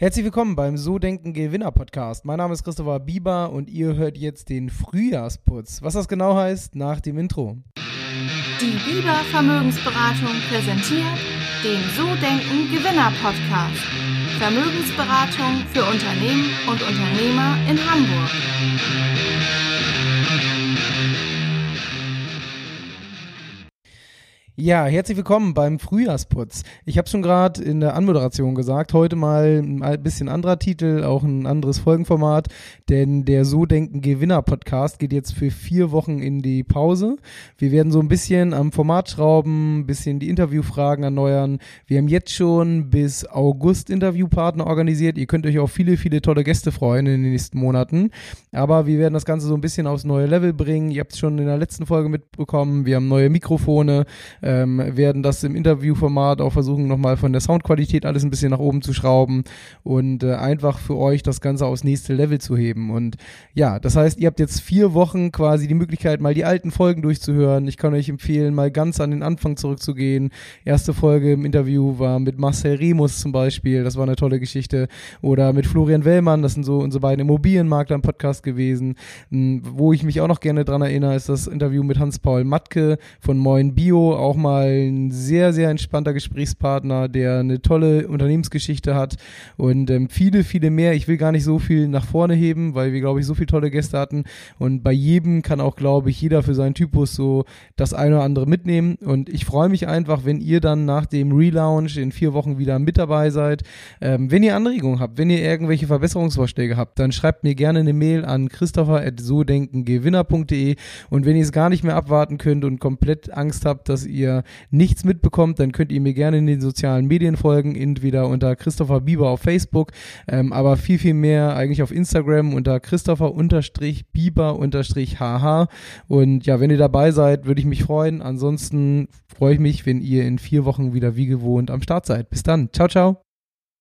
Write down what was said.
Herzlich willkommen beim So Denken Gewinner Podcast. Mein Name ist Christopher Bieber und ihr hört jetzt den Frühjahrsputz. Was das genau heißt, nach dem Intro. Die Bieber Vermögensberatung präsentiert den So Denken Gewinner Podcast. Vermögensberatung für Unternehmen und Unternehmer in Hamburg. Ja, herzlich willkommen beim Frühjahrsputz. Ich habe schon gerade in der Anmoderation gesagt, heute mal ein bisschen anderer Titel, auch ein anderes Folgenformat, denn der So Denken Gewinner Podcast geht jetzt für vier Wochen in die Pause. Wir werden so ein bisschen am Format schrauben, ein bisschen die Interviewfragen erneuern. Wir haben jetzt schon bis August Interviewpartner organisiert. Ihr könnt euch auf viele, viele tolle Gäste freuen in den nächsten Monaten. Aber wir werden das Ganze so ein bisschen aufs neue Level bringen. Ihr habt es schon in der letzten Folge mitbekommen. Wir haben neue Mikrofone ähm, werden das im Interviewformat auch versuchen, nochmal von der Soundqualität alles ein bisschen nach oben zu schrauben und äh, einfach für euch das Ganze aufs nächste Level zu heben. Und ja, das heißt, ihr habt jetzt vier Wochen quasi die Möglichkeit, mal die alten Folgen durchzuhören. Ich kann euch empfehlen, mal ganz an den Anfang zurückzugehen. Erste Folge im Interview war mit Marcel Remus zum Beispiel, das war eine tolle Geschichte. Oder mit Florian Wellmann, das sind so unsere beiden Immobilienmakler im Podcast gewesen. Wo ich mich auch noch gerne dran erinnere, ist das Interview mit Hans-Paul Matke von Moin Bio, auch mal ein sehr, sehr entspannter Gesprächspartner, der eine tolle Unternehmensgeschichte hat und ähm, viele, viele mehr. Ich will gar nicht so viel nach vorne heben, weil wir, glaube ich, so viele tolle Gäste hatten und bei jedem kann auch, glaube ich, jeder für seinen Typus so das eine oder andere mitnehmen und ich freue mich einfach, wenn ihr dann nach dem Relaunch in vier Wochen wieder mit dabei seid. Ähm, wenn ihr Anregungen habt, wenn ihr irgendwelche Verbesserungsvorschläge habt, dann schreibt mir gerne eine Mail an christopher.sodenkengewinner.de und wenn ihr es gar nicht mehr abwarten könnt und komplett Angst habt, dass ihr ihr nichts mitbekommt, dann könnt ihr mir gerne in den sozialen Medien folgen, entweder unter Christopher Bieber auf Facebook, ähm, aber viel, viel mehr eigentlich auf Instagram unter Christopher-Bieber-HH. Und ja, wenn ihr dabei seid, würde ich mich freuen. Ansonsten freue ich mich, wenn ihr in vier Wochen wieder wie gewohnt am Start seid. Bis dann. Ciao, ciao.